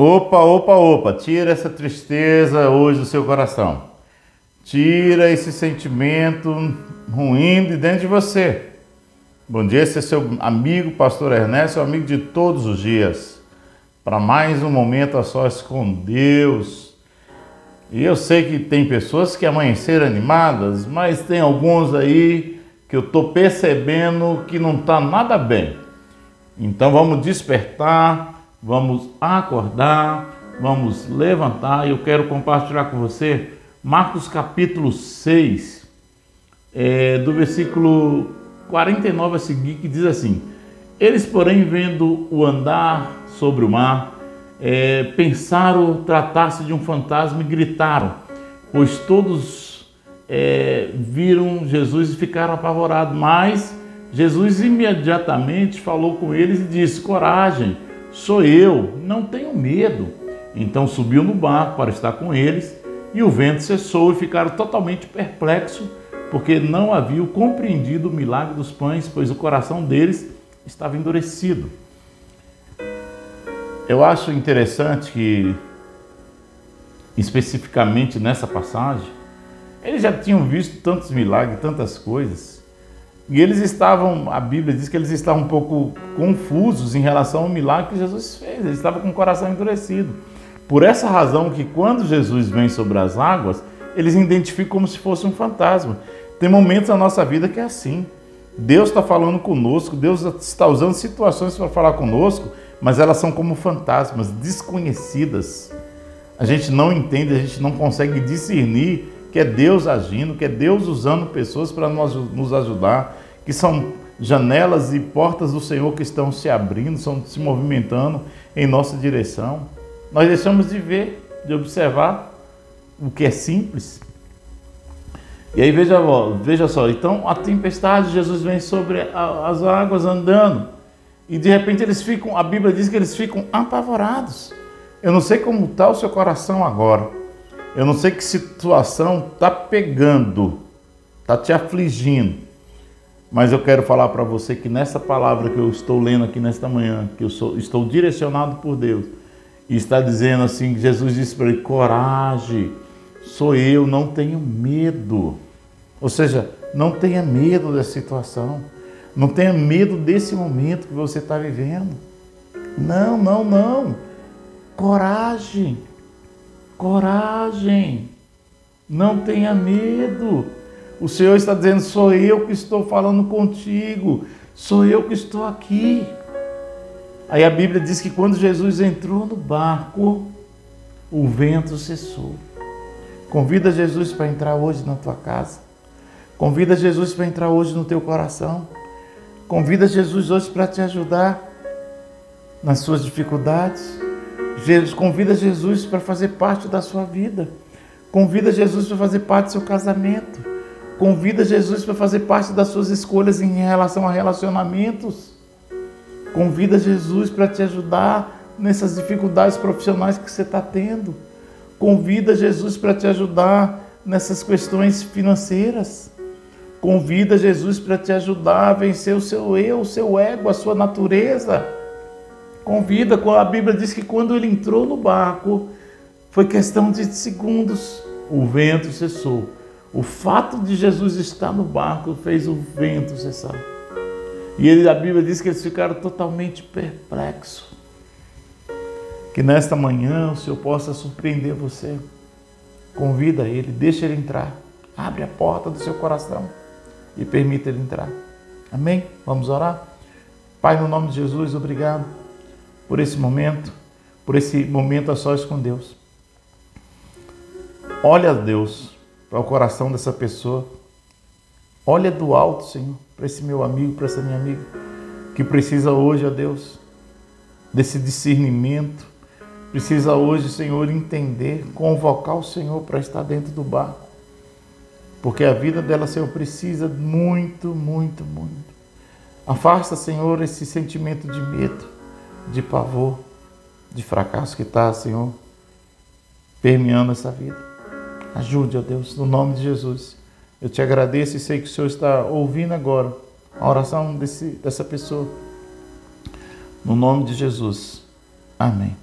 Opa, opa, opa, tira essa tristeza hoje do seu coração. Tira esse sentimento ruim de dentro de você. Bom dia, esse é seu amigo, pastor Ernesto, amigo de todos os dias. Para mais um momento a sós com Deus. E eu sei que tem pessoas que amanheceram animadas, mas tem alguns aí que eu estou percebendo que não está nada bem. Então vamos despertar, vamos acordar, vamos levantar. E eu quero compartilhar com você Marcos capítulo 6, é, do versículo 49 a seguir, que diz assim: Eles, porém, vendo o andar sobre o mar, é, pensaram tratar-se de um fantasma e gritaram, pois todos é, viram Jesus e ficaram apavorados. Mas Jesus imediatamente falou com eles e disse: Coragem, sou eu, não tenho medo. Então subiu no barco para estar com eles e o vento cessou e ficaram totalmente perplexos, porque não haviam compreendido o milagre dos pães, pois o coração deles estava endurecido. Eu acho interessante que, especificamente nessa passagem, eles já tinham visto tantos milagres, tantas coisas, e eles estavam, a Bíblia diz que eles estavam um pouco confusos em relação ao milagre que Jesus fez. Eles estavam com o coração endurecido. Por essa razão que quando Jesus vem sobre as águas, eles identificam como se fosse um fantasma. Tem momentos na nossa vida que é assim. Deus está falando conosco, Deus está usando situações para falar conosco, mas elas são como fantasmas, desconhecidas. A gente não entende, a gente não consegue discernir que é Deus agindo, que é Deus usando pessoas para nos ajudar, que são janelas e portas do Senhor que estão se abrindo, estão se movimentando em nossa direção. Nós deixamos de ver, de observar o que é simples. E aí veja, veja só, então a tempestade, Jesus vem sobre as águas andando. E de repente eles ficam, a Bíblia diz que eles ficam apavorados. Eu não sei como está o seu coração agora. Eu não sei que situação está pegando, está te afligindo, mas eu quero falar para você que nessa palavra que eu estou lendo aqui nesta manhã, que eu sou, estou direcionado por Deus, e está dizendo assim: Jesus disse para ele, coragem, sou eu, não tenho medo. Ou seja, não tenha medo dessa situação, não tenha medo desse momento que você está vivendo. Não, não, não. Coragem. Coragem, não tenha medo. O Senhor está dizendo: sou eu que estou falando contigo, sou eu que estou aqui. Aí a Bíblia diz que quando Jesus entrou no barco, o vento cessou. Convida Jesus para entrar hoje na tua casa. Convida Jesus para entrar hoje no teu coração. Convida Jesus hoje para te ajudar nas suas dificuldades. Jesus, convida Jesus para fazer parte da sua vida. Convida Jesus para fazer parte do seu casamento. Convida Jesus para fazer parte das suas escolhas em relação a relacionamentos. Convida Jesus para te ajudar nessas dificuldades profissionais que você está tendo. Convida Jesus para te ajudar nessas questões financeiras. Convida Jesus para te ajudar a vencer o seu eu, o seu ego, a sua natureza convida, a Bíblia diz que quando ele entrou no barco, foi questão de segundos, o vento cessou. O fato de Jesus estar no barco fez o vento cessar. E ele, a Bíblia diz que eles ficaram totalmente perplexos. Que nesta manhã o Senhor possa surpreender você. Convida ele, deixa ele entrar. Abre a porta do seu coração e permita ele entrar. Amém? Vamos orar? Pai, no nome de Jesus, obrigado por esse momento, por esse momento a sós com Deus. Olha, Deus, para o coração dessa pessoa. Olha do alto, Senhor, para esse meu amigo, para essa minha amiga, que precisa hoje, ó Deus, desse discernimento, precisa hoje, Senhor, entender, convocar o Senhor para estar dentro do barco. Porque a vida dela, Senhor, precisa muito, muito, muito. Afasta, Senhor, esse sentimento de medo de pavor, de fracasso que está, Senhor, permeando essa vida. Ajude, ó Deus, no nome de Jesus. Eu te agradeço e sei que o Senhor está ouvindo agora a oração desse, dessa pessoa. No nome de Jesus. Amém.